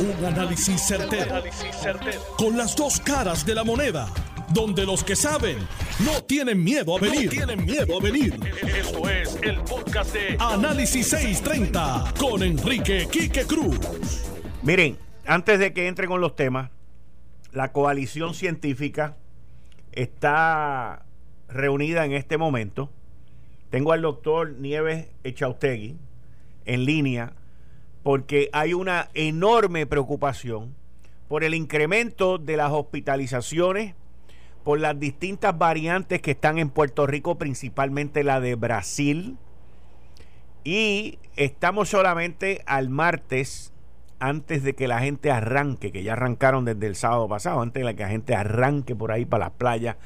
Un análisis certero, Con las dos caras de la moneda. Donde los que saben no tienen miedo a venir. tienen miedo a venir. Esto es el podcast de Análisis 630 con Enrique Quique Cruz. Miren, antes de que entre con los temas, la coalición científica está reunida en este momento. Tengo al doctor Nieves Echautegui en línea porque hay una enorme preocupación por el incremento de las hospitalizaciones, por las distintas variantes que están en Puerto Rico, principalmente la de Brasil. Y estamos solamente al martes, antes de que la gente arranque, que ya arrancaron desde el sábado pasado, antes de que la gente arranque por ahí para las playas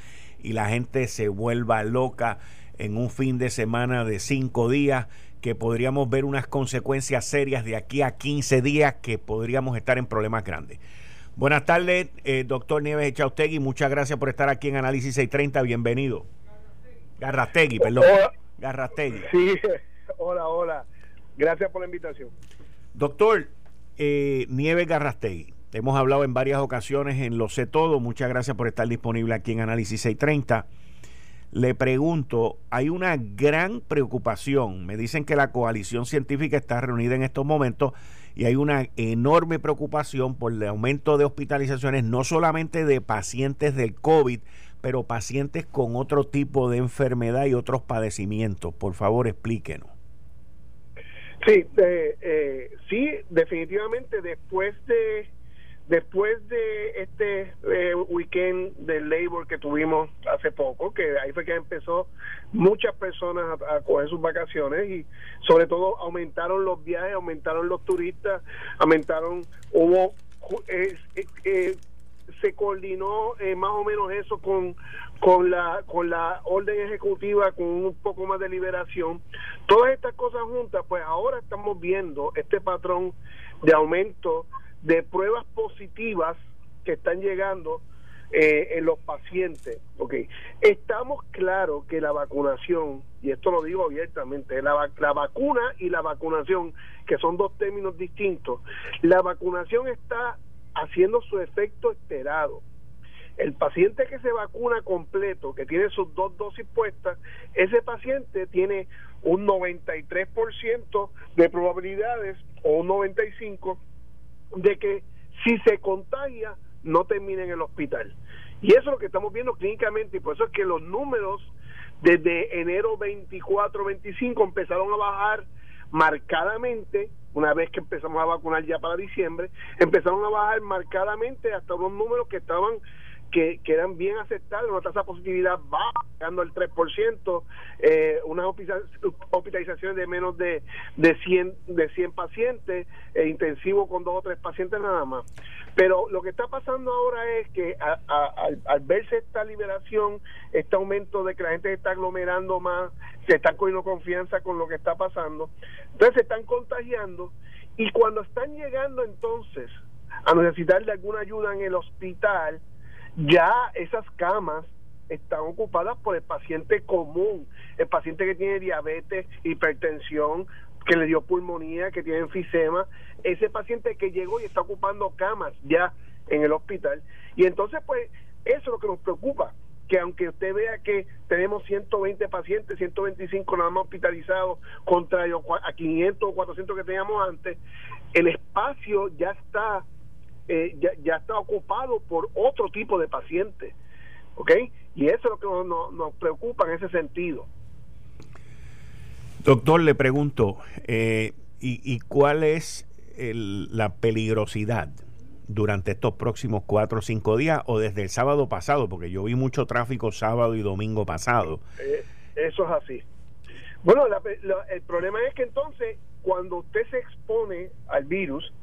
y la gente se vuelva loca en un fin de semana de cinco días que podríamos ver unas consecuencias serias de aquí a 15 días que podríamos estar en problemas grandes. Buenas tardes, eh, doctor Nieves Echaustegui. Muchas gracias por estar aquí en Análisis 630. Bienvenido. Garrastegui, perdón. Garrastegui. Sí, hola, hola. Gracias por la invitación. Doctor eh, Nieves Garrastegui, hemos hablado en varias ocasiones en Lo Sé Todo. Muchas gracias por estar disponible aquí en Análisis 630 le pregunto, hay una gran preocupación. Me dicen que la coalición científica está reunida en estos momentos y hay una enorme preocupación por el aumento de hospitalizaciones, no solamente de pacientes del COVID, pero pacientes con otro tipo de enfermedad y otros padecimientos. Por favor, explíquenos. Sí, eh, eh, sí, definitivamente después de Después de este eh, weekend de labor que tuvimos hace poco, que ahí fue que empezó muchas personas a, coger sus vacaciones y sobre todo aumentaron los viajes, aumentaron los turistas, aumentaron, hubo, eh, eh, se coordinó más o menos eso con, con la con la orden ejecutiva con un poco más de liberación. Todas estas cosas juntas pues ahora estamos viendo este patrón de aumento de pruebas positivas que están llegando eh, en los pacientes. Okay. Estamos claros que la vacunación, y esto lo digo abiertamente, la, la vacuna y la vacunación, que son dos términos distintos, la vacunación está haciendo su efecto esperado. El paciente que se vacuna completo, que tiene sus dos dosis puestas, ese paciente tiene un 93% de probabilidades o un 95% de que si se contagia no termine en el hospital. Y eso es lo que estamos viendo clínicamente y por eso es que los números desde enero 24-25 empezaron a bajar marcadamente, una vez que empezamos a vacunar ya para diciembre, empezaron a bajar marcadamente hasta unos números que estaban que, que eran bien aceptables, una tasa de positividad baja, llegando al 3%, eh, unas hospitalizaciones de menos de, de 100 de 100 pacientes, e intensivo con dos o tres pacientes nada más. Pero lo que está pasando ahora es que al, verse esta liberación, este aumento de que la gente se está aglomerando más, se están cogiendo confianza con lo que está pasando, entonces se están contagiando y cuando están llegando entonces a necesitar de alguna ayuda en el hospital, ya esas camas están ocupadas por el paciente común, el paciente que tiene diabetes, hipertensión, que le dio pulmonía, que tiene enfisema, ese paciente que llegó y está ocupando camas ya en el hospital. Y entonces, pues, eso es lo que nos preocupa, que aunque usted vea que tenemos 120 pacientes, 125 nada más hospitalizados contra a 500 o 400 que teníamos antes, el espacio ya está eh, ya, ya, está ocupado por otro tipo de pacientes. ¿Ok? Y eso es lo que nos, nos, preocupa en ese sentido. Doctor, le pregunto, eh, ¿y, ¿y, cuál es la peligrosidad durante estos próximos cuatro o cinco días o desde el sábado pasado? Porque yo vi mucho tráfico sábado y domingo pasado. Eh, eso es así. Bueno, el problema es que entonces, cuando usted se expone al virus,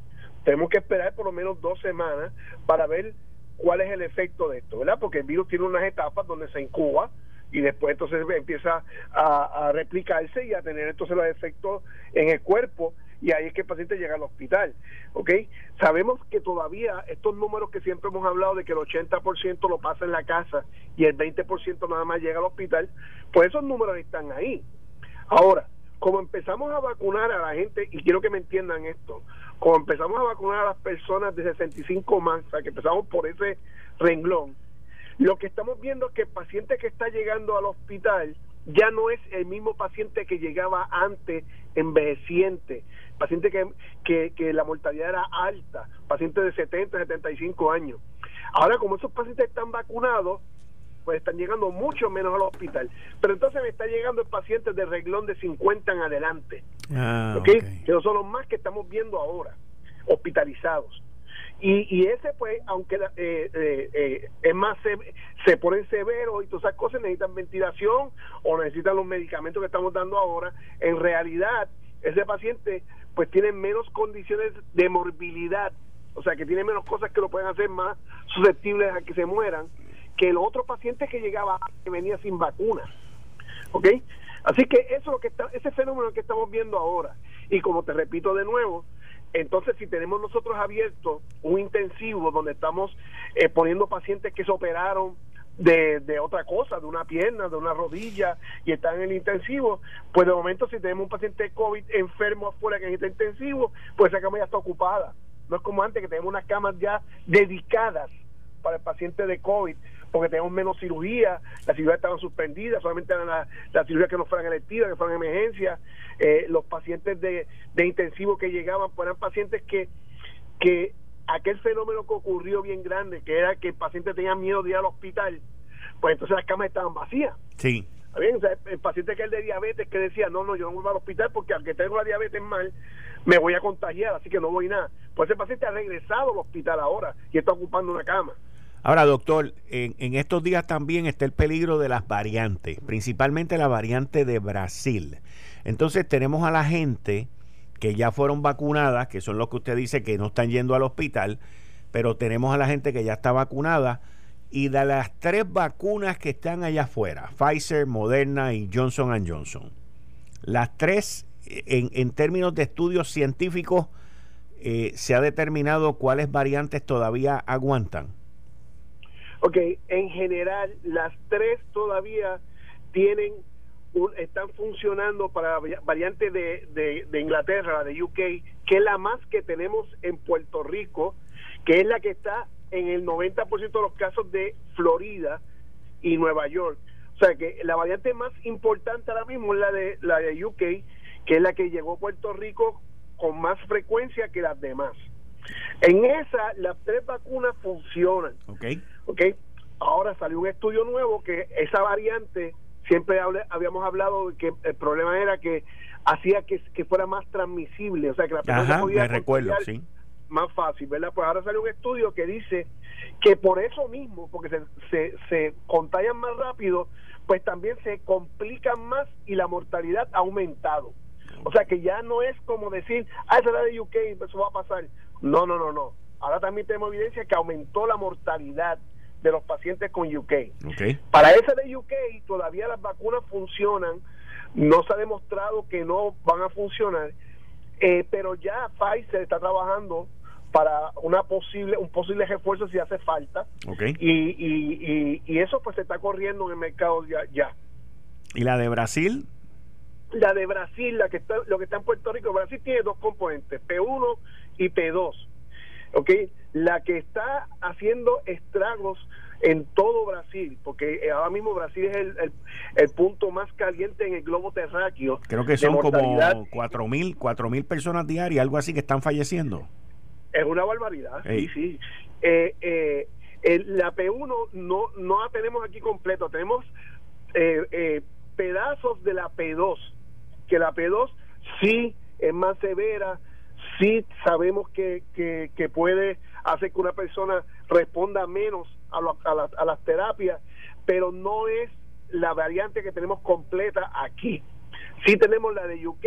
tenemos que esperar por lo menos dos semanas para ver cuál es el efecto de esto, ¿verdad? Porque el virus tiene unas etapas donde se incuba y después entonces empieza a, replicarse y a tener entonces los efectos en el cuerpo y ahí es que el paciente llega al hospital, ¿ok? Sabemos que todavía estos números que siempre hemos hablado de que el 80% lo pasa en la casa y el 20% nada más llega al hospital, pues esos números están ahí. Ahora, como empezamos a vacunar a la gente, y quiero que me entiendan esto, como empezamos a vacunar a las personas de 65 más, o sea, que empezamos por ese renglón, lo que estamos viendo es que el paciente que está llegando al hospital ya no es el mismo paciente que llegaba antes envejeciente, paciente que, que, la mortalidad era alta, paciente de 70, 75 años. Ahora, como esos pacientes están vacunados, pues están llegando mucho menos al hospital. Pero entonces me está llegando el paciente de reglón de 50 en adelante. Ah, Que no son los más que estamos viendo ahora, hospitalizados. Y, y ese, pues, aunque eh, eh, eh, es más, se, se ponen severos y todas esas cosas, necesitan ventilación o necesitan los medicamentos que estamos dando ahora, en realidad, ese paciente, pues, tiene menos condiciones de morbilidad, o sea, que tiene menos cosas que lo pueden hacer más susceptibles a que se mueran, que el otro paciente que llegaba, que venía sin vacuna. ¿Ok? Así que eso es lo que está, ese fenómeno que estamos viendo ahora. Y como te repito de nuevo, entonces, si tenemos nosotros abierto un intensivo donde estamos eh, poniendo pacientes que se operaron de, de, otra cosa, de una pierna, de una rodilla, y están en el intensivo, pues de momento si tenemos un paciente de COVID enfermo afuera que está intensivo, pues esa cama ya está ocupada. No es como antes que tenemos unas camas ya dedicadas para el paciente de COVID porque tenemos menos cirugía, las cirugías estaban suspendidas, solamente eran las la cirugías que no fueran electivas, que fueran emergencias, eh, los pacientes de, de intensivo que llegaban, pues eran pacientes que, que aquel fenómeno que ocurrió bien grande, que era que el paciente tenía miedo de ir al hospital, pues entonces las camas estaban vacías. Sí. Bien, el paciente que es de diabetes que decía, no, no, yo no voy al hospital porque aunque tengo la diabetes mal, me voy a contagiar, así que no voy nada. Pues ese paciente ha regresado al hospital ahora y está ocupando una cama. Ahora, doctor, en, estos días también está el peligro de las variantes, principalmente la variante de Brasil. Entonces tenemos a la gente que ya fueron vacunadas, que son los que usted dice que no están yendo al hospital, pero tenemos a la gente que ya está vacunada y de las tres vacunas que están allá afuera, Pfizer, Moderna y Johnson Johnson, las tres en, en términos de estudios científicos eh, se ha determinado cuáles variantes todavía aguantan. Ok, en general las tres todavía tienen están funcionando para variante de, de, Inglaterra, la de UK, que es la más que tenemos en Puerto Rico, que es la que está en el 90% de los casos de Florida y Nueva York. O sea que la variante más importante ahora mismo es la de la de UK, que es la que llegó a Puerto Rico con más frecuencia que las demás. En esa, las tres vacunas funcionan. Okay. ¿Ok? Ahora salió un estudio nuevo que esa variante, siempre habíamos hablado de que el problema era que hacía que, fuera más transmisible, o sea, que la persona podía recuerdo, sí. más fácil, ¿verdad? Pues ahora salió un estudio que dice que por eso mismo, porque se, se, se contagian más rápido, pues también se complican más y la mortalidad ha aumentado. O sea que ya no es como decir, ah, esa es la de UK, eso va a pasar. No, no, no, no. Ahora también tenemos evidencia que aumentó la mortalidad de los pacientes con UK. Para ese de UK todavía las vacunas funcionan, no se ha demostrado que no van a funcionar, eh, pero ya Pfizer está trabajando para una posible un posible refuerzo si hace falta y, y, y, eso pues se está corriendo en el mercado ya, ya. ¿Y la de Brasil? La de Brasil, la que está, lo que está en Puerto Rico, Brasil tiene dos componentes, P1 y P2. ¿ok? La que está haciendo estragos en todo Brasil, porque eh, ahora mismo Brasil es el, el, punto más caliente en el globo terráqueo. Creo que son como cuatro mil, cuatro mil personas diarias, algo así que están falleciendo. Es una barbaridad, sí, sí. Eh, eh, la P1 no, no la tenemos aquí completo, tenemos pedazos de la P2, que la P2 sí es más severa, sí sabemos que, que, puede hacer que una persona responda menos a, a, las terapias, pero no es la variante que tenemos completa aquí. Sí tenemos la de UK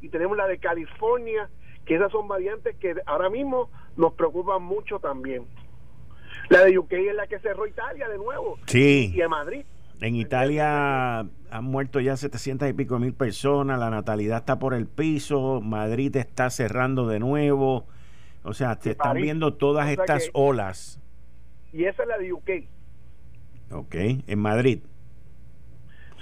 y tenemos la de California, que esas son variantes que ahora mismo nos preocupan mucho también. La de UK es la que cerró Italia de nuevo. Sí. Y en Madrid. En Italia han muerto ya 700 y pico mil personas, la natalidad está por el piso, Madrid está cerrando de nuevo, o sea, se están viendo todas estas olas. Y esa es la de UK. Ok, en Madrid.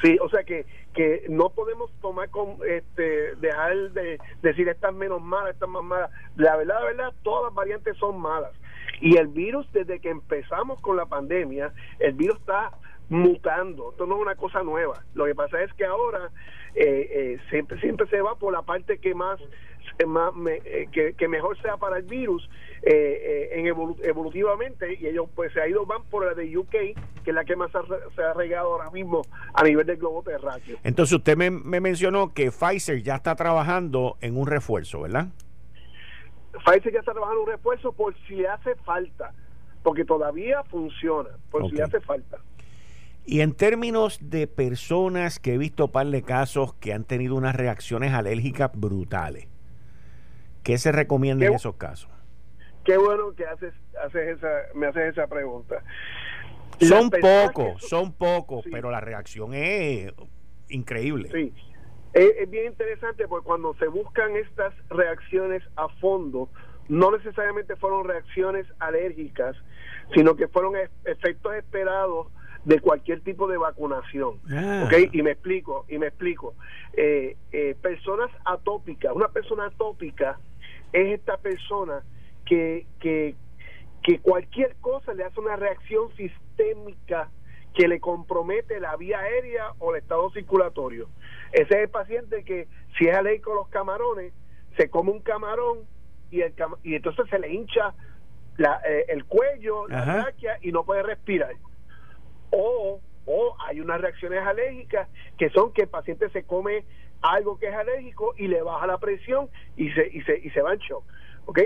Sí, o sea que, que no podemos tomar con este dejar de decir estas menos malas, estas más malas. La verdad, la verdad, todas las variantes son malas. Y el virus, desde que empezamos con la pandemia, el virus está mutando. Esto no es una cosa nueva. Lo que pasa es que ahora eh, eh, siempre, siempre se va por la parte que más, más eh, que, mejor sea para el virus en evolutivamente y ellos pues se ha ido van por la de UK que es la que más se ha regado ahora mismo a nivel del globo terráqueo entonces usted me, me mencionó que Pfizer ya está trabajando en un refuerzo ¿verdad? Pfizer ya está trabajando en un refuerzo por si hace falta porque todavía funciona por si hace falta y en términos de personas que he visto par de casos que han tenido unas reacciones alérgicas brutales, ¿qué se recomienda en esos casos? Qué bueno que haces, haces esa, me haces esa pregunta. Son pocos, son, pocos, pero la reacción es increíble. Sí, es, es, bien interesante porque cuando se buscan estas reacciones a fondo, no necesariamente fueron reacciones alérgicas, sino que fueron efectos esperados de cualquier tipo de vacunación. Ah. Y me explico, y me explico. Eh, eh, personas atópicas, una persona atópica es esta persona que, que, que cualquier cosa le hace una reacción sistémica que le compromete la vía aérea o el estado circulatorio. Ese es el paciente que, si es alérgico a los camarones, se come un camarón y, el y entonces se le hincha la, eh, el cuello, la tráquea y no puede respirar o, o hay unas reacciones alérgicas que son que el paciente se come algo que es alérgico y le baja la presión y se, y se, y se va en shock. ¿Ok?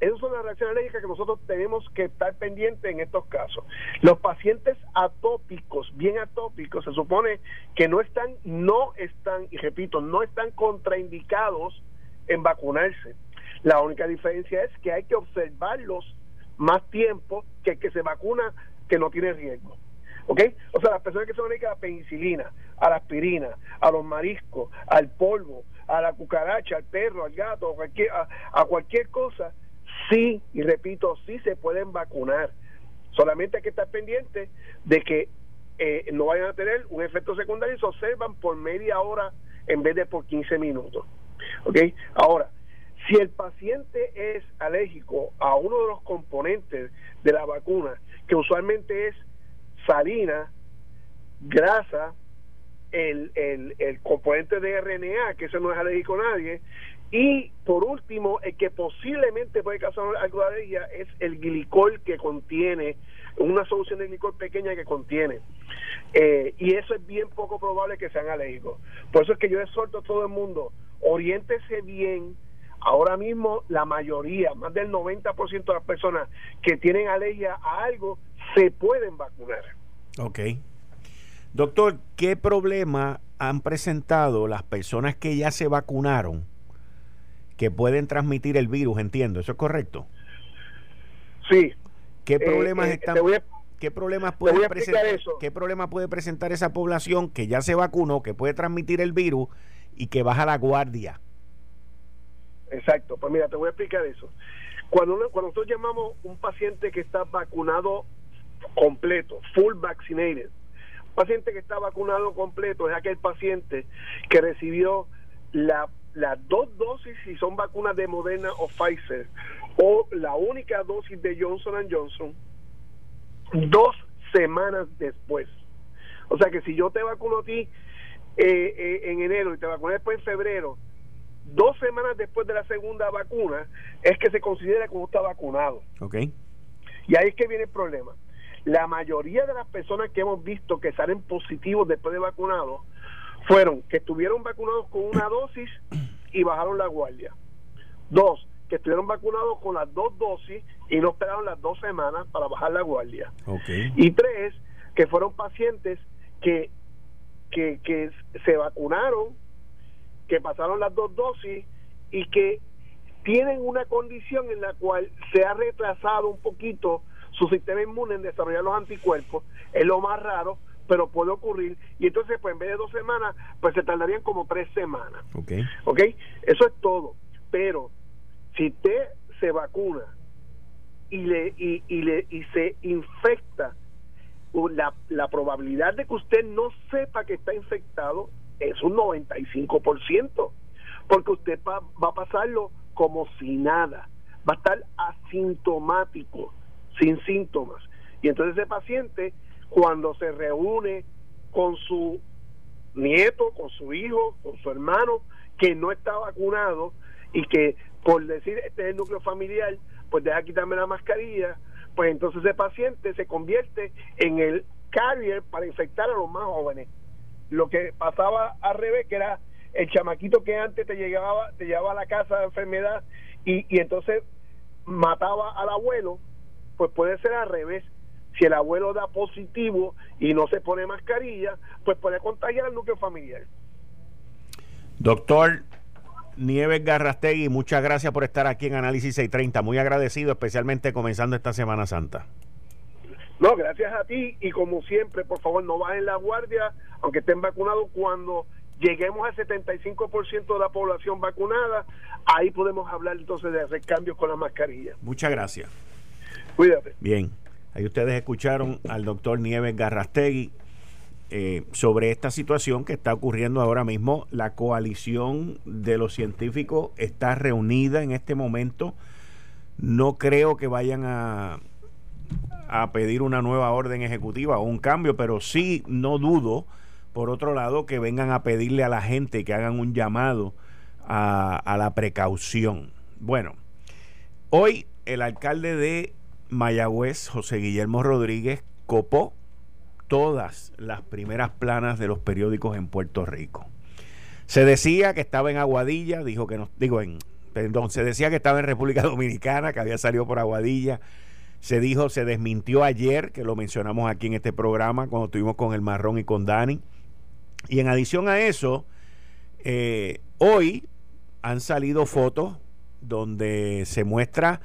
Esas son las reacciones alérgicas que nosotros tenemos que estar pendientes en estos casos. Los pacientes atópicos, bien atópicos, se supone que no están, no están, y repito, no están contraindicados en vacunarse. La única diferencia es que hay que observarlos más tiempo que el que se vacuna que no tiene riesgo. ¿Ok? O sea, las personas que son adictas a la penicilina, a la aspirina, a los mariscos, al polvo, a la cucaracha, al perro, al gato, a cualquier, a, cualquier cosa, sí, y repito, sí se pueden vacunar. Solamente hay que estar pendiente de que eh, no vayan a tener un efecto secundario y se observan por media hora en vez de por 15 minutos. ¿Ok? Ahora, si el paciente es alérgico a uno de los componentes de la vacuna, que usualmente es farina, grasa, el, el, el componente de RNA, que eso no es alérgico a nadie, y por último, el que posiblemente puede causar algo de alergia es el glicol que contiene, una solución de glicol pequeña que contiene. Eh, y eso es bien poco probable que sean alérgicos. Por eso es que yo exhorto a todo el mundo, oriéntese bien. Ahora mismo la mayoría, más del 90% de las personas que tienen alergia a algo, se pueden vacunar. Ok. Doctor, ¿qué problema han presentado las personas que ya se vacunaron que pueden transmitir el virus? Entiendo, ¿eso es correcto? Sí. ¿Qué eh, problemas eh, están... ¿Qué problemas, puede presentar, ¿Qué problema puede presentar esa población que ya se vacunó, que puede transmitir el virus y que baja la guardia? Exacto, pues mira, te voy a explicar eso. Cuando, cuando nosotros llamamos un paciente que está vacunado completo, full vaccinated. Un paciente que está vacunado completo es aquel paciente que recibió la, las dos dosis, si son vacunas de Moderna o Pfizer, o la única dosis de Johnson Johnson, dos semanas después. O sea que si yo te vacuno a ti eh, eh, en enero y te vacuné después en febrero, dos semanas después de la segunda vacuna es que se considera que uno está vacunado. Okay. Y ahí es que viene el problema. La mayoría de las personas que hemos visto que salen positivos después de vacunados fueron que estuvieron vacunados con una dosis y bajaron la guardia. Dos, que estuvieron vacunados con las dos dosis y no esperaron las dos semanas para bajar la guardia. Y tres, que fueron pacientes que, que, que se vacunaron, que pasaron las dos dosis y que tienen una condición en la cual se ha retrasado un poquito su sistema inmune en desarrollar los anticuerpos, es lo más raro, pero puede ocurrir. Y entonces, pues en vez de dos semanas, pues se tardarían como tres semanas. Ok. Ok, eso es todo. Pero si usted se vacuna y, le, y, y, le, y se infecta, la, la probabilidad de que usted no sepa que está infectado es un 95%, porque usted va, va a pasarlo como si nada, va a estar asintomático, sin síntomas. Y entonces ese paciente, cuando se reúne con su nieto, con su hijo, con su hermano, que no está vacunado y que por decir este es el núcleo familiar, pues deja quitarme la mascarilla, pues entonces ese paciente se convierte en el carrier para infectar a los más jóvenes. Lo que pasaba al revés, que era el chamaquito que antes te llegaba, te llevaba a la casa de enfermedad y, y entonces mataba al abuelo, pues puede ser al revés. Si el abuelo da positivo y no se pone mascarilla, pues puede contagiar al núcleo familiar. Doctor Nieves Garrastegui, muchas gracias por estar aquí en Análisis 630. Muy agradecido, especialmente comenzando esta Semana Santa. No, gracias a ti y como siempre, por favor, no bajen la guardia, aunque estén vacunados cuando lleguemos al 75% de la población vacunada, ahí podemos hablar entonces de hacer cambios con la mascarilla. Muchas gracias. Cuídate. Bien, ahí ustedes escucharon al doctor Nieves Garrastegui eh, sobre esta situación que está ocurriendo ahora mismo. La coalición de los científicos está reunida en este momento. No creo que vayan a, a pedir una nueva orden ejecutiva o un cambio, pero sí no dudo por otro lado, que vengan a pedirle a la gente que hagan un llamado a, la precaución. Bueno, hoy el alcalde de Mayagüez, José Guillermo Rodríguez, copó todas las primeras planas de los periódicos en Puerto Rico. Se decía que estaba en Aguadilla, dijo que no, digo en, perdón, se decía que estaba en República Dominicana, que había salido por Aguadilla. Se dijo, se desmintió ayer, que lo mencionamos aquí en este programa, cuando estuvimos con el Marrón y con Dani. Y en adición a eso, eh, hoy han salido fotos donde se muestra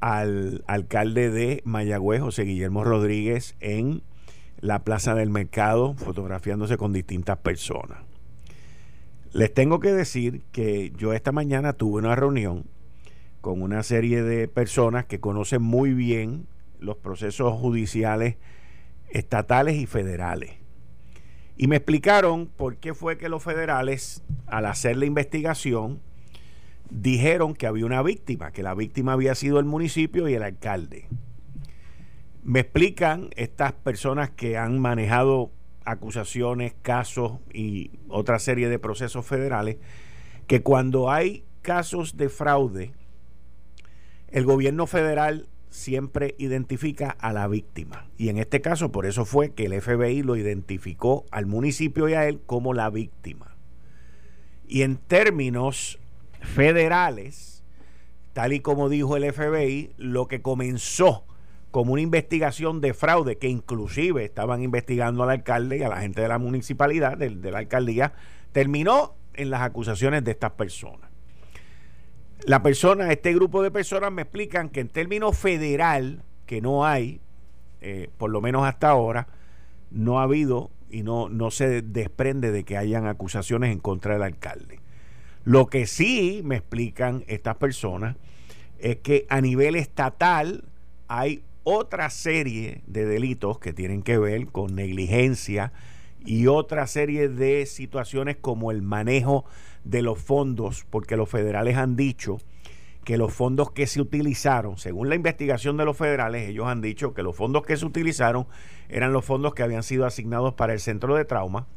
al alcalde de Mayagüez, José Guillermo Rodríguez, en la Plaza del Mercado, fotografiándose con distintas personas. Les tengo que decir que yo esta mañana tuve una reunión con una serie de personas que conocen muy bien los procesos judiciales estatales y federales. Y me explicaron por qué fue que los federales, al hacer la investigación, dijeron que había una víctima, que la víctima había sido el municipio y el alcalde. Me explican estas personas que han manejado acusaciones, casos y otra serie de procesos federales, que cuando hay casos de fraude, el gobierno federal siempre identifica a la víctima. Y en este caso, por eso fue que el FBI lo identificó al municipio y a él como la víctima. Y en términos federales, tal y como dijo el FBI, lo que comenzó como una investigación de fraude, que inclusive estaban investigando al alcalde y a la gente de la municipalidad, de, de la alcaldía, terminó en las acusaciones de estas personas la persona, este grupo de personas me explican que en términos federal, que no hay, eh, por lo menos hasta ahora, no ha habido y no, no se desprende de que hayan acusaciones en contra del alcalde. Lo que sí me explican estas personas es que a nivel estatal hay otra serie de delitos que tienen que ver con negligencia y otra serie de situaciones como el manejo de los fondos, porque los federales han dicho que los fondos que se utilizaron, según la investigación de los federales, ellos han dicho que los fondos que se utilizaron eran los fondos que habían sido asignados para el centro de trauma,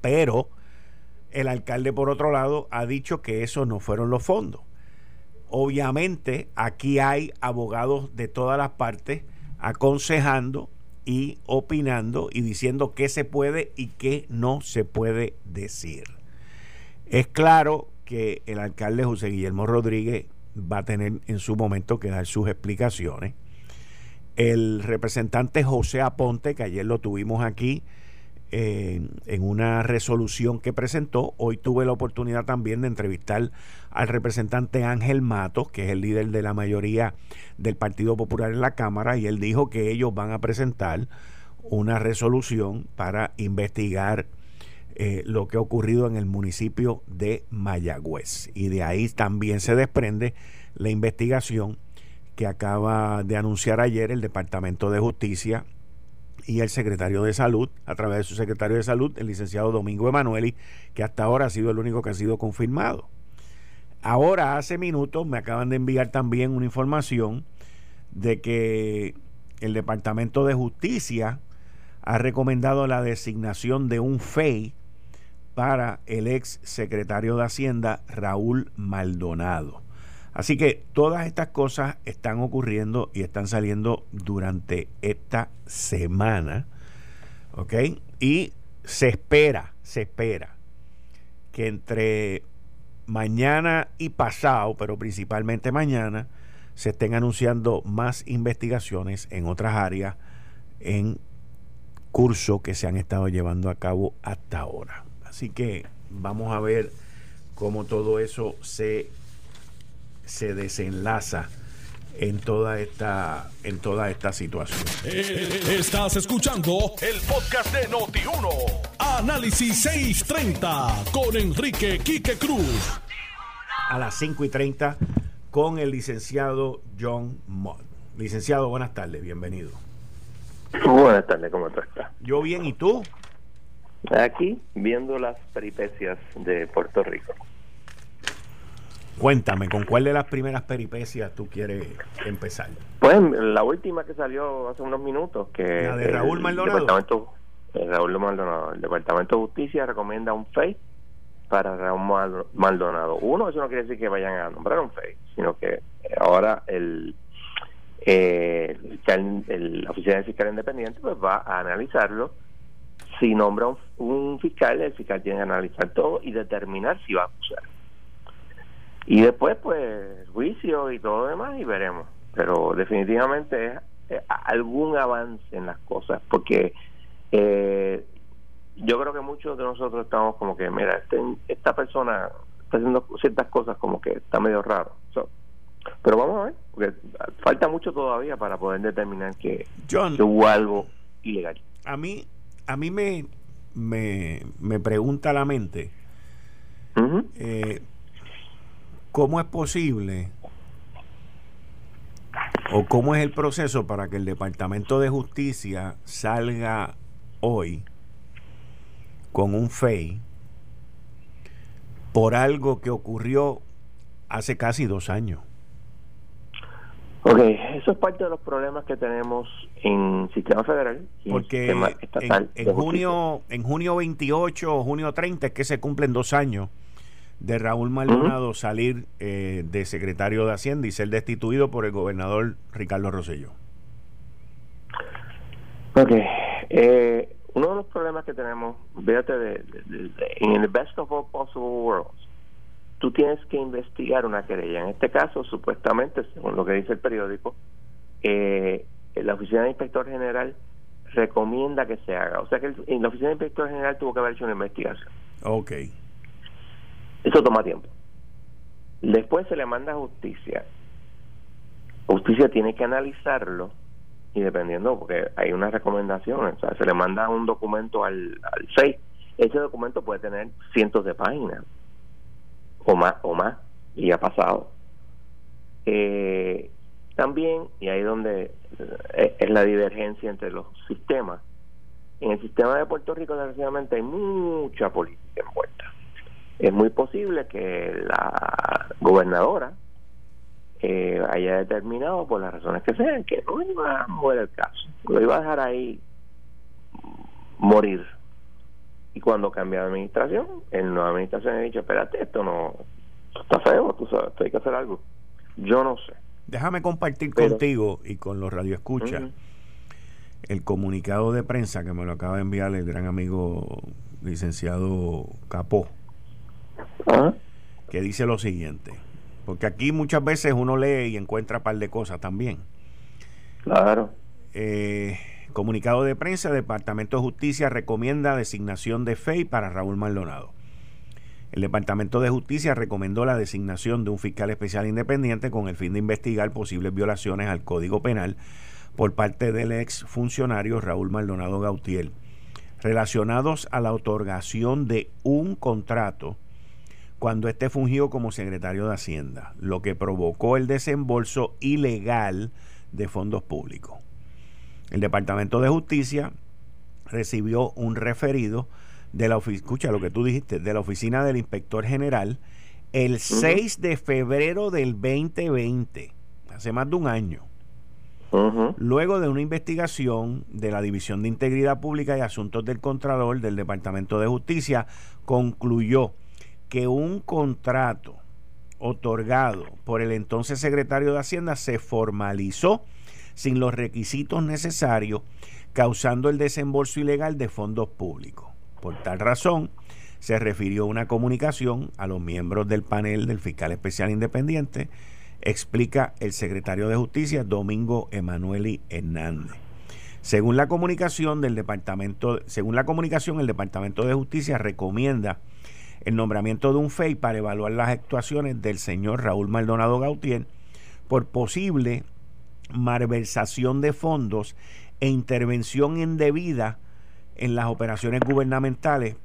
pero el alcalde, por otro lado, ha dicho que esos no fueron los fondos. Obviamente, aquí hay abogados de todas las partes aconsejando y opinando y diciendo qué se puede y qué no se puede decir. Es claro que el alcalde José Guillermo Rodríguez va a tener en su momento que dar sus explicaciones. El representante José Aponte, que ayer lo tuvimos aquí en una resolución que presentó, hoy tuve la oportunidad también de entrevistar al representante Ángel Matos, que es el líder de la mayoría del Partido Popular en la Cámara, y él dijo que ellos van a presentar una resolución para investigar eh, lo que ha ocurrido en el municipio de Mayagüez. Y de ahí también se desprende la investigación que acaba de anunciar ayer el Departamento de Justicia y el secretario de Salud, a través de su secretario de Salud, el licenciado Domingo Emanueli, que hasta ahora ha sido el único que ha sido confirmado. Ahora, hace minutos, me acaban de enviar también una información de que el Departamento de Justicia ha recomendado la designación de un FEI para el ex secretario de Hacienda Raúl Maldonado. Así que todas estas cosas están ocurriendo y están saliendo durante esta semana. ¿Ok? Y se espera, se espera que entre mañana y pasado, pero principalmente mañana, se estén anunciando más investigaciones en otras áreas en curso que se han estado llevando a cabo hasta ahora. Así que vamos a ver cómo todo eso se, se desenlaza en toda esta en toda esta situación. Eh, estás escuchando el podcast de Noti1. Análisis 630 con Enrique Quique Cruz. A las 5 y 30 con el licenciado John Mott. Licenciado, buenas tardes, bienvenido. Buenas tardes, ¿cómo estás? Yo bien, ¿y tú? Aquí viendo las peripecias de Puerto Rico. Cuéntame, ¿con cuál de las primeras peripecias tú quieres empezar? Pues la última que salió hace unos minutos, que la de Raúl Maldonado. Departamento, el Raúl Maldonado. El Departamento de Justicia recomienda un FEI para Raúl Maldonado. Uno, eso no quiere decir que vayan a nombrar un FEI, sino que ahora el, eh, el, la Oficina de Fiscal Independiente pues va a analizarlo si nombra un, fiscal, el fiscal tiene que analizar todo y determinar si va a acusar. Y después, pues, juicio y todo lo demás y veremos. Pero definitivamente es, algún avance en las cosas, porque eh, yo creo que muchos de nosotros estamos como que, mira, este, esta persona está haciendo ciertas cosas como que está medio raro. pero vamos a ver, porque falta mucho todavía para poder determinar que, John, hubo algo ilegal. A mí a mí me, me, pregunta la mente eh, cómo es posible o cómo es el proceso para que el Departamento de Justicia salga hoy con un FEI por algo que ocurrió hace casi dos años. Ok, eso es parte de los problemas que tenemos en sistema federal y Porque En, junio, en junio 28 o junio 30 es que se cumplen dos años de Raúl Maldonado salir eh, de secretario de Hacienda y ser destituido por el gobernador Ricardo Rosselló. Ok, eh, uno de los problemas que tenemos, fíjate, en el best of all possible worlds, tú tienes que investigar una querella. En este caso, supuestamente, según lo que dice el periódico, eh, la Oficina de Inspector General recomienda que se haga. O sea que en la Oficina de Inspector General tuvo que haber hecho una investigación. Ok. Eso toma tiempo. Después se le manda a justicia. Justicia tiene que analizarlo y dependiendo, porque hay unas recomendaciones, o sea, se le manda un documento al, al Ese documento puede tener cientos de páginas o más, o más, y ha pasado. Eh, también, y ahí donde eh, es la divergencia entre los sistemas, en el sistema de Puerto Rico desgraciadamente hay mucha política envuelta. Es muy posible que la gobernadora eh, haya determinado, por las razones que sean, que no iba a mover el caso, lo iba a dejar ahí morir y cuando cambia de administración, en nueva administración ha dicho, espérate, esto no está feo, tú sabes, esto hay que hacer algo. Yo no sé. Déjame compartir contigo y con los radioescuchas el comunicado de prensa que me lo acaba de enviar el gran amigo licenciado Capó, que dice lo siguiente, porque aquí muchas veces uno lee y encuentra un par de cosas también. Claro. Eh, Comunicado de prensa, Departamento de Justicia recomienda designación de FEI para Raúl Maldonado. El Departamento de Justicia recomendó la designación de un fiscal especial independiente con el fin de investigar posibles violaciones al Código Penal por parte del ex funcionario Raúl Maldonado Gautier, relacionados a la otorgación de un contrato cuando éste fungió como secretario de Hacienda, lo que provocó el desembolso ilegal de fondos públicos. El Departamento de Justicia recibió un referido de la escucha lo que tú dijiste, de la oficina del inspector general el 6 de febrero del 2020, hace más de un año. Luego de una investigación de la División de Integridad Pública y Asuntos del Contralor del Departamento de Justicia, concluyó que un contrato otorgado por el entonces secretario de Hacienda se formalizó sin los requisitos necesarios, causando el desembolso ilegal de fondos públicos. Por tal razón, se refirió una comunicación a los miembros del panel del fiscal especial independiente, explica el secretario de Justicia Domingo Emanueli Hernández. Según la comunicación del departamento, según la comunicación, el Departamento de Justicia recomienda el nombramiento de un FEI para evaluar las actuaciones del señor Raúl Maldonado Gautier por posible malversación de fondos e intervención indebida en las operaciones gubernamentales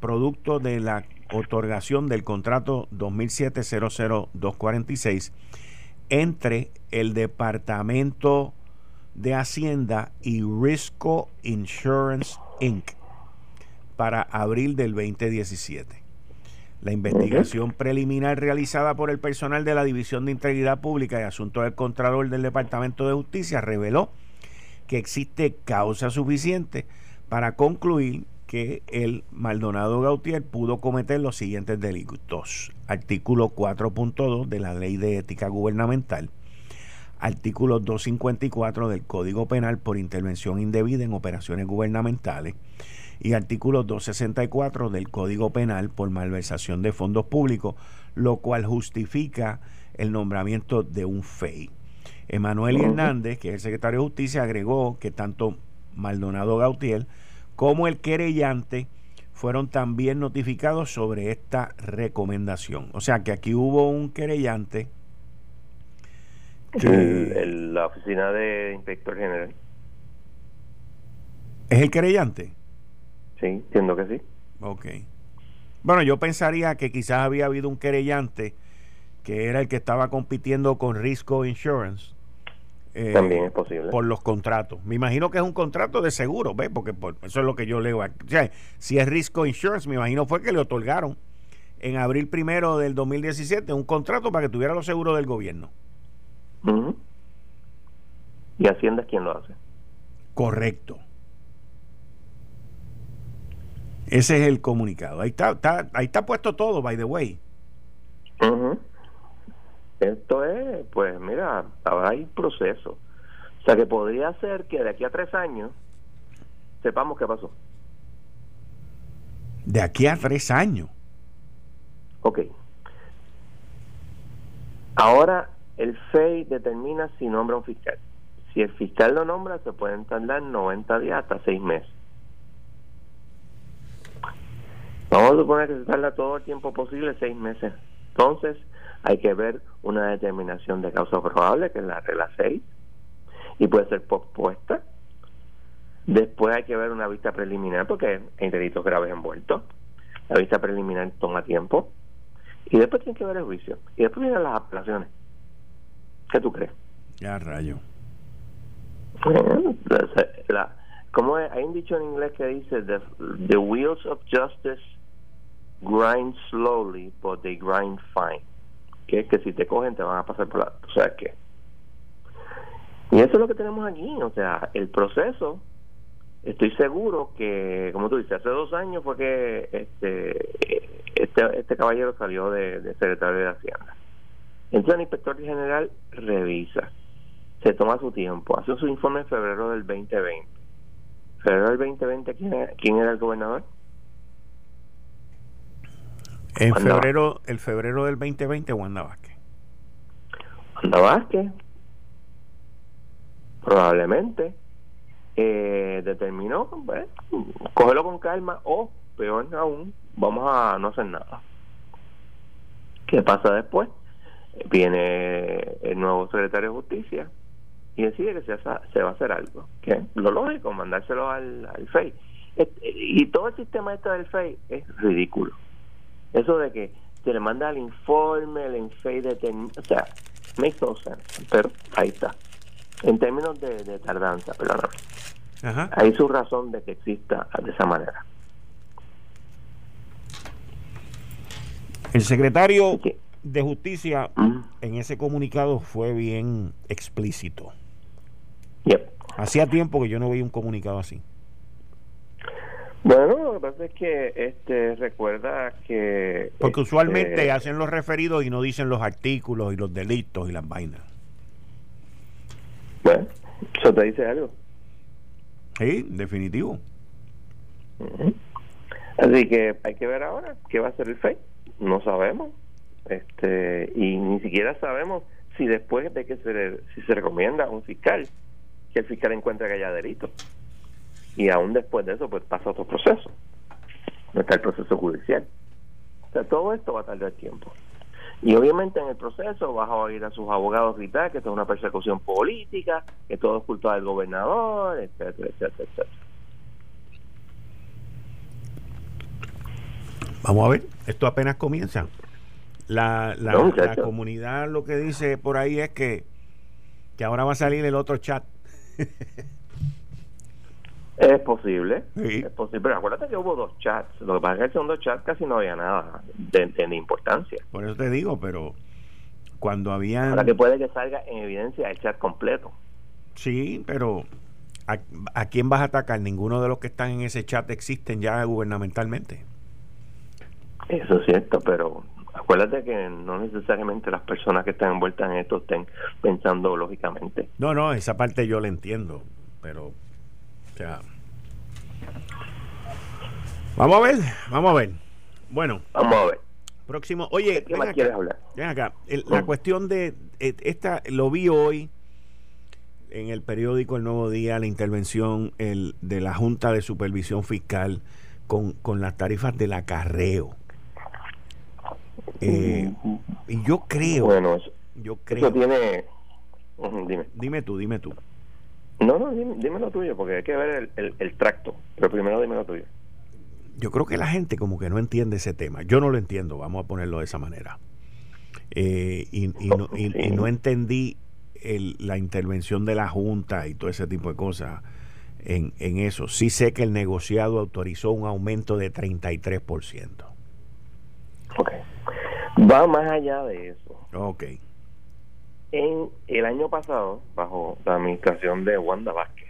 producto de la otorgación del contrato 2007-00246 entre el Departamento de Hacienda y Risco Insurance Inc. para abril del 2017. La investigación preliminar realizada por el personal de la División de Integridad Pública y Asuntos del Contralor del Departamento de Justicia reveló que existe causa suficiente para concluir que el Maldonado Gautier pudo cometer los siguientes delitos. Artículo 4.2 de la Ley de Ética Gubernamental. Artículo 254 del Código Penal por intervención indebida en operaciones gubernamentales. Y artículo 264 del Código Penal por malversación de fondos públicos, lo cual justifica el nombramiento de un FEI. Emanuel Hernández, que es el secretario de Justicia, agregó que tanto Maldonado Gautier como el querellante fueron también notificados sobre esta recomendación. O sea que aquí hubo un querellante. la oficina de inspector general. ¿Es el querellante? Sí, entiendo que sí. Ok. Bueno, yo pensaría que quizás había habido un querellante que era el que estaba compitiendo con Risco Insurance eh, También es posible. Por los contratos. Me imagino que es un contrato de seguro, ¿ves? Porque eso es lo que yo leo. Aquí. O sea, si es Risco Insurance, me imagino fue que le otorgaron en abril primero del 2017 un contrato para que tuviera los seguros del gobierno. ¿Y Hacienda es quien lo hace? Correcto. Ese es el comunicado. Ahí está, ahí está puesto todo, by the way. Esto es, pues mira, ahora hay proceso. O sea que podría ser que de aquí a tres años sepamos qué pasó. De aquí a tres años. Ok. Ahora el FEI determina si nombra un fiscal. Si el fiscal lo nombra, se pueden tardar 90 días hasta seis meses. Vamos a suponer que se tarda todo el tiempo posible, seis meses. Entonces, hay que ver una determinación de causa probable, que es la regla 6, y puede ser pospuesta. Después hay que ver una vista preliminar, porque hay delitos graves envueltos. La vista preliminar toma tiempo. Y después tiene que ver el juicio. Y después vienen las apelaciones. ¿Qué tú crees? Ya, rayo. La, como hay un dicho en inglés que dice: the, the wheels of justice grind slowly, but they grind fine que es que si te cogen te van a pasar por la... O sea que... Y eso es lo que tenemos aquí, o sea, el proceso, estoy seguro que, como tú dices, hace dos años fue que este este, este caballero salió de, secretario de Hacienda. Entonces el inspector general revisa, se toma su tiempo, hace su informe en febrero del 2020. Febrero del 2020, ¿quién era, quién era el gobernador? En febrero, el febrero del 2020, Wanda Vázquez. Wanda Vázquez, probablemente, eh, determinó, pues, cógelo con calma o, peor aún, vamos a no hacer nada. ¿Qué pasa después? Viene el nuevo secretario de Justicia y decide que se, se va a hacer algo. ¿Qué? Lo lógico, mandárselo al, al FEI. Y todo el sistema este del FEI es ridículo. Eso de que se le manda el informe, el enfei de... O sea, makes no sense, pero ahí está. En términos de, tardanza, perdóname. hay su razón de que exista de esa manera. El secretario de Justicia en ese comunicado fue bien explícito. Hacía tiempo que yo no veía un comunicado así. Bueno, lo que pasa es que este recuerda que porque usualmente este, hacen los referidos y no dicen los artículos y los delitos y las vainas. Bueno, eso te dice algo. Sí, definitivo. Así que hay que ver ahora qué va a ser el FEI. No sabemos. este Y ni siquiera sabemos si después de que se, si se recomienda a un fiscal, que el fiscal encuentre que haya delito. Y aún después de eso, pues pasa otro proceso. No está el proceso judicial. O sea, todo esto va a tardar tiempo. Y obviamente en el proceso vas a oír a sus abogados gritar que esto es una persecución política, que todo es culpa del gobernador, etcétera, etcétera, etcétera. Vamos a ver, esto apenas comienza. La, la, comunidad lo que dice por ahí es que, que ahora va a salir el otro chat. Es posible, es posible. Pero acuérdate que hubo dos chats. Lo que pasa es que el segundo chat casi no había nada de, importancia. Por eso te digo, pero cuando había. Para que puede que salga en evidencia el chat completo. Sí, pero ¿a, quién vas a atacar? Ninguno de los que están en ese chat existen ya gubernamentalmente. Eso es cierto, pero acuérdate que no necesariamente las personas que están envueltas en esto estén pensando lógicamente. No, no, esa parte yo la entiendo, pero Vamos a ver, vamos a ver. Bueno. Vamos a ver. Próximo. Oye, ¿qué más quieres hablar? Ven acá. la cuestión de. Eh, esta Lo vi hoy en el periódico El Nuevo Día, la intervención el, de la Junta de Supervisión Fiscal con, con las tarifas del acarreo. Eh, y yo creo. Bueno, yo creo. Eso tiene. Dime. Dime tú, dime tú. No, no, dime, lo tuyo, porque hay que ver el, el, tracto. Pero primero dime lo tuyo. Yo creo que la gente como que no entiende ese tema. Yo no lo entiendo, vamos a ponerlo de esa manera. Eh, y, no, y, no entendí el, la intervención de la Junta y todo ese tipo de cosas en, en eso. Sí sé que el negociado autorizó un aumento de 33%. Ok. Va más allá de eso. Ok. En el año pasado, bajo la administración de Wanda Vázquez,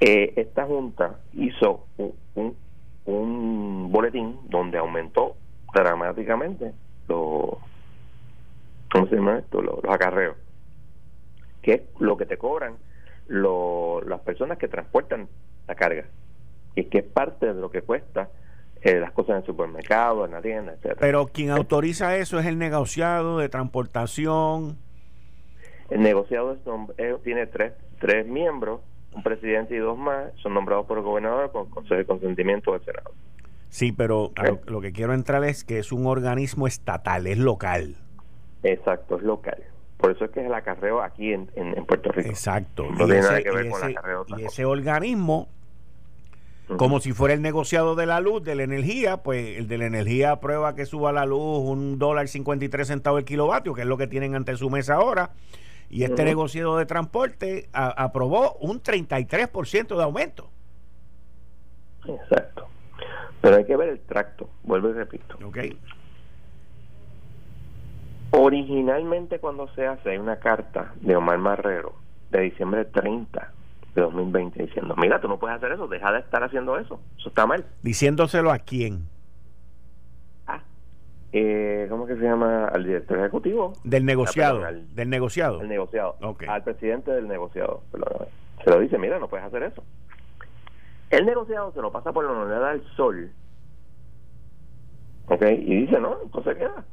eh, esta junta hizo un, un, boletín donde aumentó dramáticamente los, ¿cómo se llama esto? Los, acarreos, que es lo que te cobran las personas que transportan la carga, y que es parte de lo que cuesta eh, las cosas en el supermercado, en la tienda, etcétera. Pero quien autoriza eso es el negociado de transportación. El negociado es, eh, tiene tres, tres miembros, un presidente y dos más, son nombrados por el gobernador con consejo de consentimiento del Senado. Sí, pero lo, que quiero entrar es que es un organismo estatal, es local. Exacto, es local. Por eso es que es el acarreo aquí en, en, Puerto Rico. Exacto. No tiene nada que ver con el acarreo. Y ese organismo como si fuera el negociado de la luz, de la energía, pues el de la energía aprueba que suba la luz un dólar 53 centavos el kilovatio, que es lo que tienen ante su mesa ahora. Y este negociado de transporte aprobó un 33% de aumento. Exacto. Pero hay que ver el tracto, vuelvo y repito. Ok. Originalmente cuando se hace hay una carta de Omar Marrero de diciembre 30 de 2020 diciendo, mira, tú no puedes hacer eso, deja de estar haciendo eso, eso está mal. Diciéndoselo a quién? Ah, eh, ¿cómo que se llama? Al director ejecutivo. Del negociado. del negociado. El negociado. Al presidente del negociado. Se lo dice, mira, no puedes hacer eso. El negociado se lo pasa por la moneda del sol. ¿Ok? Y dice, no, entonces queda.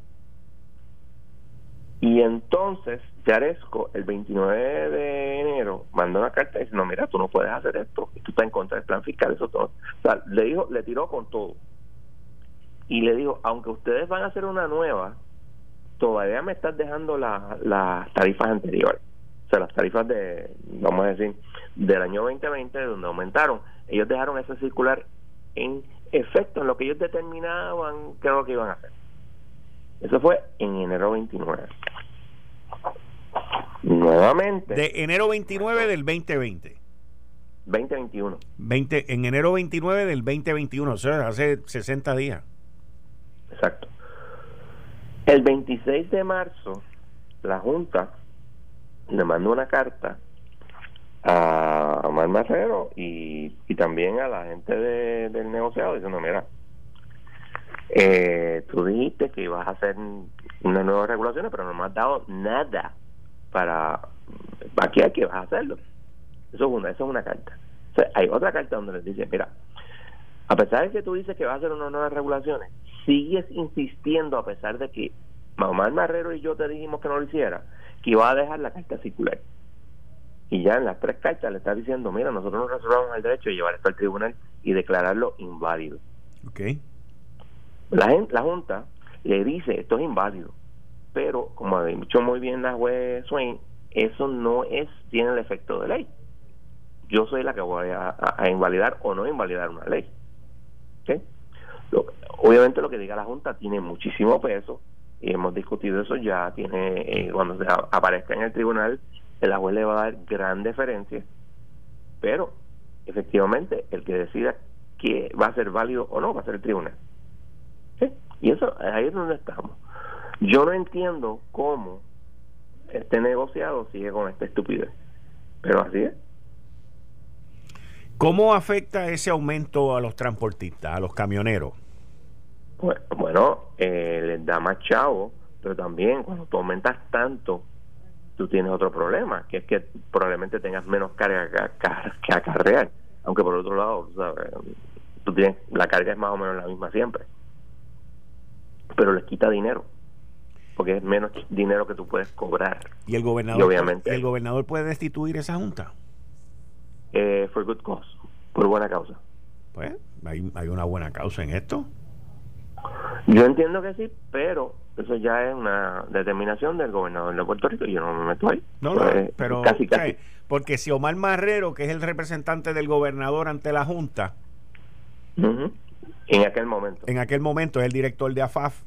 Y entonces Yaresco, el 29 de enero, mandó una carta diciendo, mira, tú no puedes hacer esto, tú estás en contra del plan fiscal, eso todo. Le dijo, le tiró con todo. Y le dijo, aunque ustedes van a hacer una nueva, todavía me estás dejando las tarifas anteriores. O sea, las tarifas de, vamos a decir, del año 2020, donde aumentaron. Ellos dejaron ese circular en efecto, en lo que ellos determinaban que era lo que iban a hacer. Eso fue en enero 29. Nuevamente. De enero 29 del 2020. 2021. 20, en enero 29 del 2021, o sea, hace 60 días. Exacto. El 26 de marzo, la Junta le mandó una carta a Omar Marrero y, y también a la gente del negociado diciendo, mira, eh, tú dijiste que ibas a hacer unas nuevas regulaciones, pero no me has dado nada para aquí hay que vas a hacerlo. Eso es una, eso es una carta. hay otra carta donde les dice, mira, a pesar de que tú dices que vas a hacer unas nuevas regulaciones, sigues insistiendo a pesar de que Omar Marrero y yo te dijimos que no lo hiciera, que iba a dejar la carta circular. Y ya en las tres cartas le está diciendo, mira, nosotros nos reservamos el derecho de llevar esto al tribunal y declararlo inválido. Okay. La, la Junta le dice, esto es inválido, pero como ha dicho muy bien la juez Swain, eso no es tiene el efecto de ley. Yo soy la que voy a, invalidar o no invalidar una ley. obviamente lo que diga la Junta tiene muchísimo peso y hemos discutido eso ya, tiene eh, cuando se aparezca en el tribunal, el juez le va a dar gran deferencia, pero efectivamente el que decida que va a ser válido o no va a ser el tribunal. Y eso ahí es donde estamos. Yo no entiendo cómo este negociado sigue con esta estupidez, pero así es. ¿Cómo afecta ese aumento a los transportistas, a los camioneros? Pues, bueno, eh, les da más chavo, pero también cuando tú aumentas tanto, tú tienes otro problema, que es que probablemente tengas menos carga que acarrear. Aunque por otro lado, tú tienes, la carga es más o menos la misma siempre. Pero les quita dinero porque es menos dinero que tú puedes cobrar. ¿Y el gobernador, obviamente, ¿el gobernador puede destituir esa junta? Eh, for good cause, por buena causa. Pues, ¿hay, ¿hay una buena causa en esto? Yo entiendo que sí, pero eso ya es una determinación del gobernador de Puerto Rico y yo no me meto ahí. No, no, pues, pero casi, casi. porque si Omar Marrero, que es el representante del gobernador ante la Junta, en aquel momento. En aquel momento es el director de AFAF.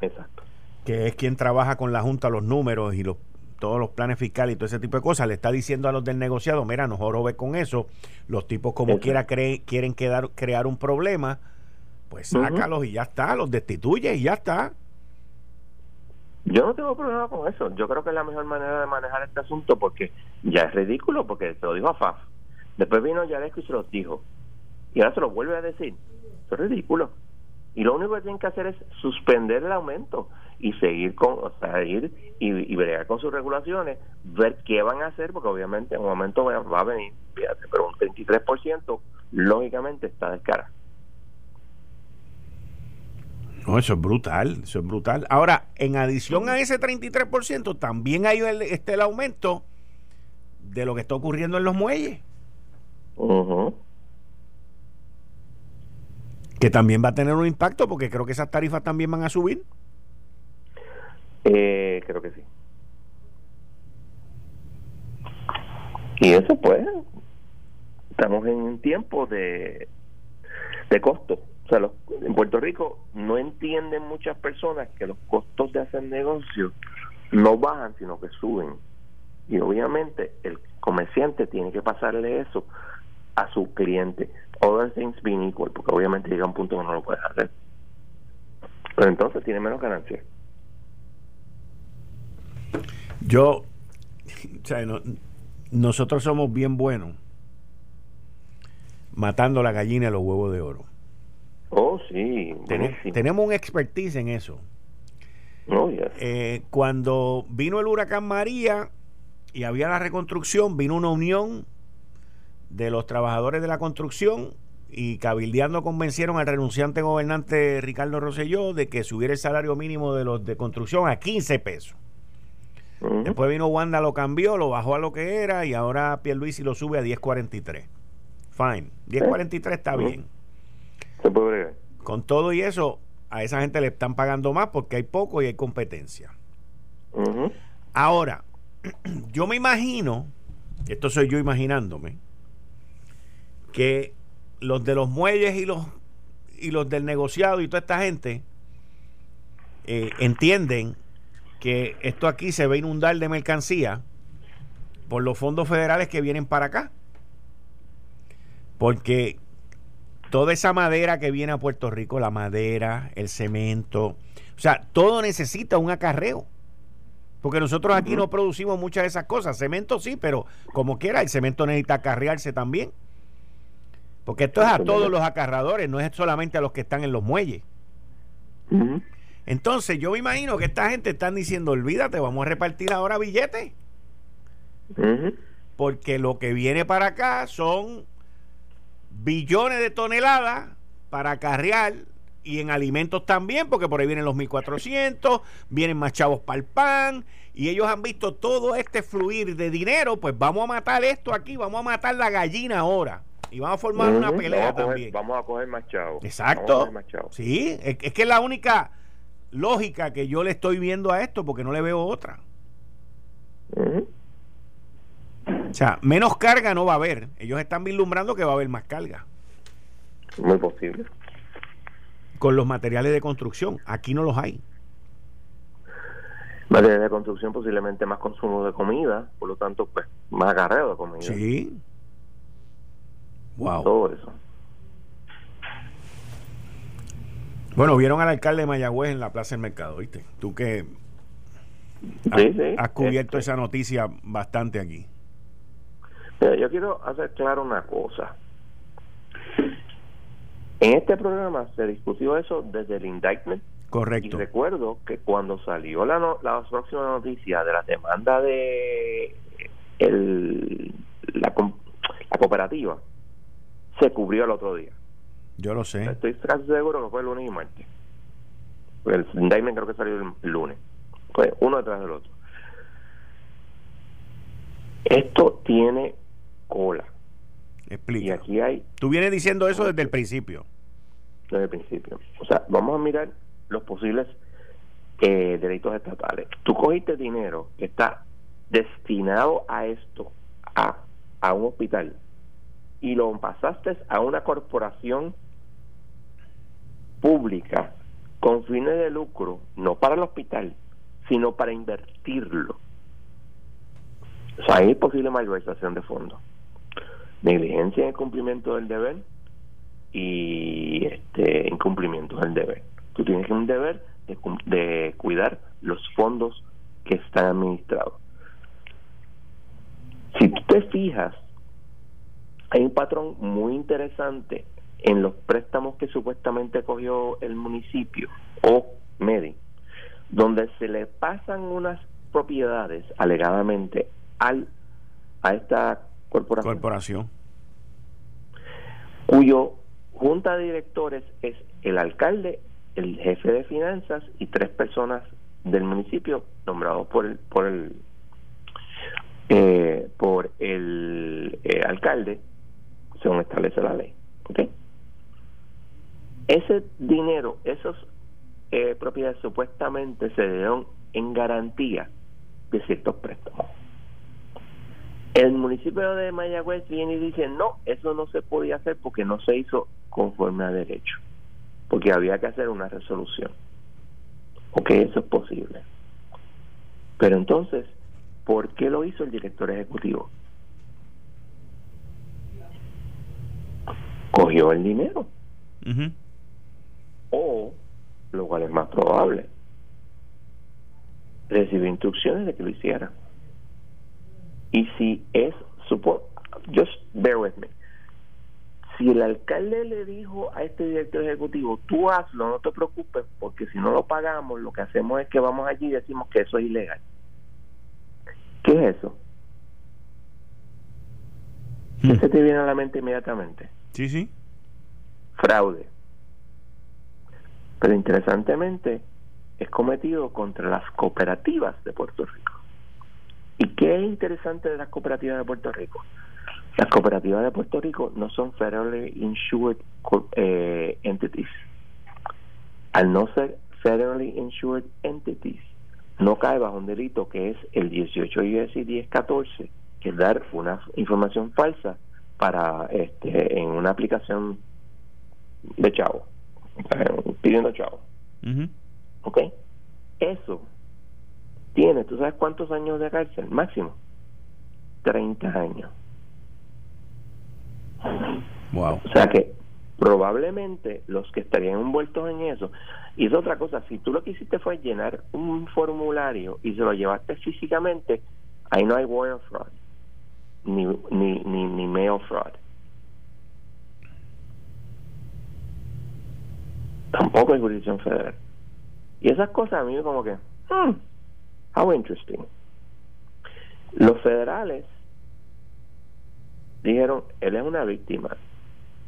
Exacto que es quien trabaja con la Junta los números y los todos los planes fiscales y todo ese tipo de cosas, le está diciendo a los del negociado, mira, no jorobe con eso, los tipos como quiera quieren quedar, crear un problema, pues sácalos y ya está, los destituye y ya está. Yo no tengo problema con eso, yo creo que es la mejor manera de manejar este asunto porque ya es ridículo, porque se lo dijo a Faf, después vino Yaresco y se lo dijo, y ahora se lo vuelve a decir, eso es ridículo. Y lo único que tienen que hacer es suspender el aumento y seguir con, o sea, ir y, y bregar con sus regulaciones, ver qué van a hacer, porque obviamente en un momento va, a venir, fíjate, pero un 33% lógicamente está de cara. No, eso es brutal, eso es brutal. Ahora, en adición a ese 33%, también hay el, este, el aumento de lo que está ocurriendo en los muelles. Que también va a tener un impacto porque creo que esas tarifas también van a subir. Eh, creo que sí. Y eso pues, estamos en un tiempo de, de costo. O sea, en Puerto Rico no entienden muchas personas que los costos de hacer negocios no bajan, sino que suben. Y obviamente el comerciante tiene que pasarle eso a su cliente. Other things being equal, porque obviamente llega un punto que no lo puedes hacer. Pero entonces tiene menos ganancias. Yo, o sea, nosotros somos bien buenos matando la gallina y los huevos de oro. Oh, sí. tenemos un expertise en eso. Oh, eh, cuando vino el huracán María y había la reconstrucción, vino una unión de los trabajadores de la construcción y cabildeando convencieron al renunciante gobernante Ricardo Rosselló de que subiera el salario mínimo de los de construcción a 15 pesos. Después vino Wanda, lo cambió, lo bajó a lo que era y ahora Pierluisi lo sube a 10.43. Fine. 10.43 está bien. Se puede Con todo y eso, a esa gente le están pagando más porque hay poco y hay competencia. Ahora, yo me imagino, esto soy yo imaginándome, que los de los muelles y los y los del negociado y toda esta gente eh, entienden que esto aquí se va a inundar de mercancía por los fondos federales que vienen para acá. Porque toda esa madera que viene a Puerto Rico, la madera, el cemento, o sea, todo necesita un acarreo. Porque nosotros aquí no producimos muchas de esas cosas. Cemento sí, pero como quiera, el cemento necesita acarrearse también. Porque esto es a todos los acarradores, no es solamente a los que están en los muelles. Entonces, yo me imagino que esta gente están diciendo, olvídate, vamos a repartir ahora billetes. Porque lo que viene para acá son billones de toneladas para acarrear y en alimentos también, porque por ahí vienen los 1400, vienen más chavos para el pan, y ellos han visto todo este fluir de dinero, pues vamos a matar esto aquí, vamos a matar la gallina ahora. Y vamos a formar una pelea también. Vamos a coger más chavos. Exacto. Sí, es, que es la única lógica que yo le estoy viendo a esto, porque no le veo otra. O sea, menos carga no va a haber. Ellos están vislumbrando que va a haber más carga. Muy posible. Con los materiales de construcción. Aquí no los hay. Materiales de construcción posiblemente más consumo de comida, por lo tanto, pues más agarreo de comida. Sí. Wow. Todo eso. Bueno, vieron al alcalde de Mayagüez en la Plaza del Mercado, ¿viste? Tú que has, cubierto este esa noticia bastante aquí. yo quiero hacer claro una cosa. En este programa se discutió eso desde el indictment. Correcto. Y recuerdo que cuando salió la, la próxima noticia de la demanda de el, la, la cooperativa, se cubrió el otro día. Yo lo sé. Estoy casi seguro que fue el lunes y martes. El indictment creo que salió el lunes. Fue uno detrás del otro. Esto tiene cola. Explica. Y aquí hay. Tú vienes diciendo eso desde el principio. Desde el principio. O sea, vamos a mirar los posibles eh, delitos estatales. Tú cogiste dinero que está destinado a esto, a, a un hospital, y lo pasaste a una corporación pública con fines de lucro, no para el hospital, sino para invertirlo. O sea, hay posible malversación de fondos. Negligencia en el cumplimiento del deber y este incumplimiento del deber. Tú tienes un deber de, de cuidar los fondos que están administrados. Si tú te fijas, hay un patrón muy interesante en los préstamos que supuestamente cogió el municipio o MEDI, donde se le pasan unas propiedades alegadamente al a esta corporación, corporación. cuyo junta de directores es el alcalde, el jefe de finanzas y tres personas del municipio nombrados por el por el eh, por el eh, alcalde según establece la ley. ¿okay? Ese dinero, esas eh, propiedades supuestamente se dieron en garantía de ciertos préstamos. El municipio de Mayagüez viene y dice, no, eso no se podía hacer porque no se hizo conforme a derecho, porque había que hacer una resolución. Ok, eso es posible. Pero entonces, ¿por qué lo hizo el director ejecutivo? cogió el dinero. O, lo cual es más probable, recibió instrucciones de que lo hiciera. Y si es, supo, just bear with me. Si el alcalde le dijo a este director ejecutivo, tú hazlo, no te preocupes, porque si no lo pagamos, lo que hacemos es que vamos allí y decimos que eso es ilegal. ¿Qué es eso? ¿Qué hmm. se te viene a la mente inmediatamente? Sí, sí. Fraude. Pero interesantemente es cometido contra las cooperativas de Puerto Rico. ¿Y qué es interesante de las cooperativas de Puerto Rico? Las cooperativas de Puerto Rico no son federally insured eh, entities. Al no ser federally insured entities, no cae bajo un delito que es el 18 USC 1014, que es dar una información falsa para este en una aplicación de chavo pidiendo chavo. Ok. Eso tiene tú sabes cuántos años de cárcel máximo. 30 años. Wow. O sea que probablemente los que estarían envueltos en eso, y es otra cosa, si tú lo que hiciste fue llenar un formulario y se lo llevaste físicamente, ahí no hay wire fraud, ni, ni, ni, ni mail fraud. Tampoco hay jurisdicción federal. Y esas cosas a mí como que, hmm, how interesting. Los federales dijeron, él es una víctima.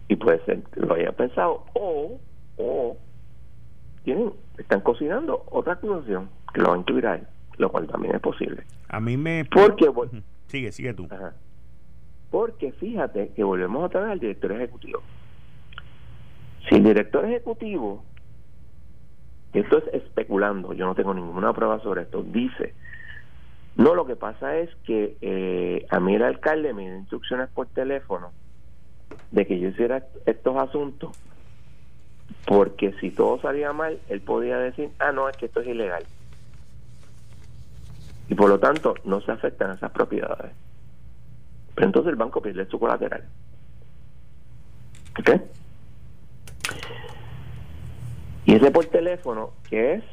Y puede ser que lo haya pensado. O, o, tienen, están cocinando otra acusación que lo va a incluir a él, lo cual también es posible. A mí me... Porque, sigue, sigue tú. Porque fíjate que volvemos otra vez al director ejecutivo. Si el director ejecutivo, esto es especulando, yo no tengo ninguna prueba sobre esto, dice, no, lo que pasa es que eh, a mí el alcalde me dio instrucciones por teléfono de que yo hiciera estos asuntos, porque si todo salía mal, él podía decir, ah, no, es que esto es ilegal. Y por lo tanto, no se afectan esas propiedades. Pero entonces el banco pierde su colateral. ¿Ok? Y ese por teléfono, que es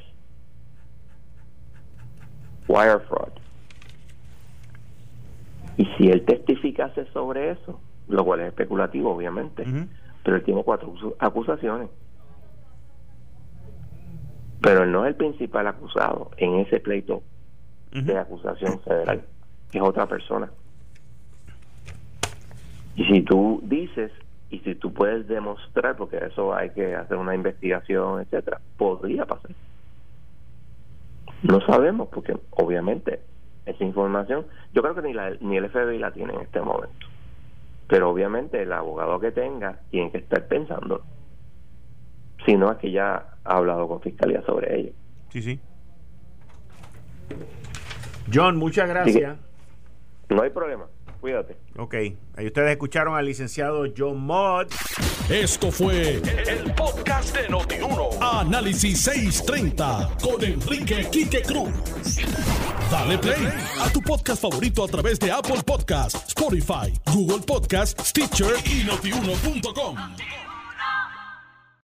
wire fraud. Y si él testificase sobre eso, lo cual es especulativo, obviamente, pero él tiene cuatro acusaciones. Pero él no es el principal acusado en ese pleito de acusación federal, es otra persona. Y si tú dices, y si tú puedes demostrar, porque eso hay que hacer una investigación, etcétera, podría pasar. No sabemos, porque obviamente esa información, yo creo que ni, la, ni el FBI la tiene en este momento. Pero obviamente el abogado que tenga tiene que estar pensando, si no es que ya ha hablado con fiscalía sobre ello. Sí, sí. John, muchas gracias. no hay problema. Cuídate. Ok. Ahí ustedes escucharon al licenciado John Mott. Esto fue el, podcast de Notiuno. Análisis 630 con Enrique Quique Cruz. Dale play a tu podcast favorito a través de Apple Podcasts, Spotify, Google Podcasts, Stitcher y notiuno.com.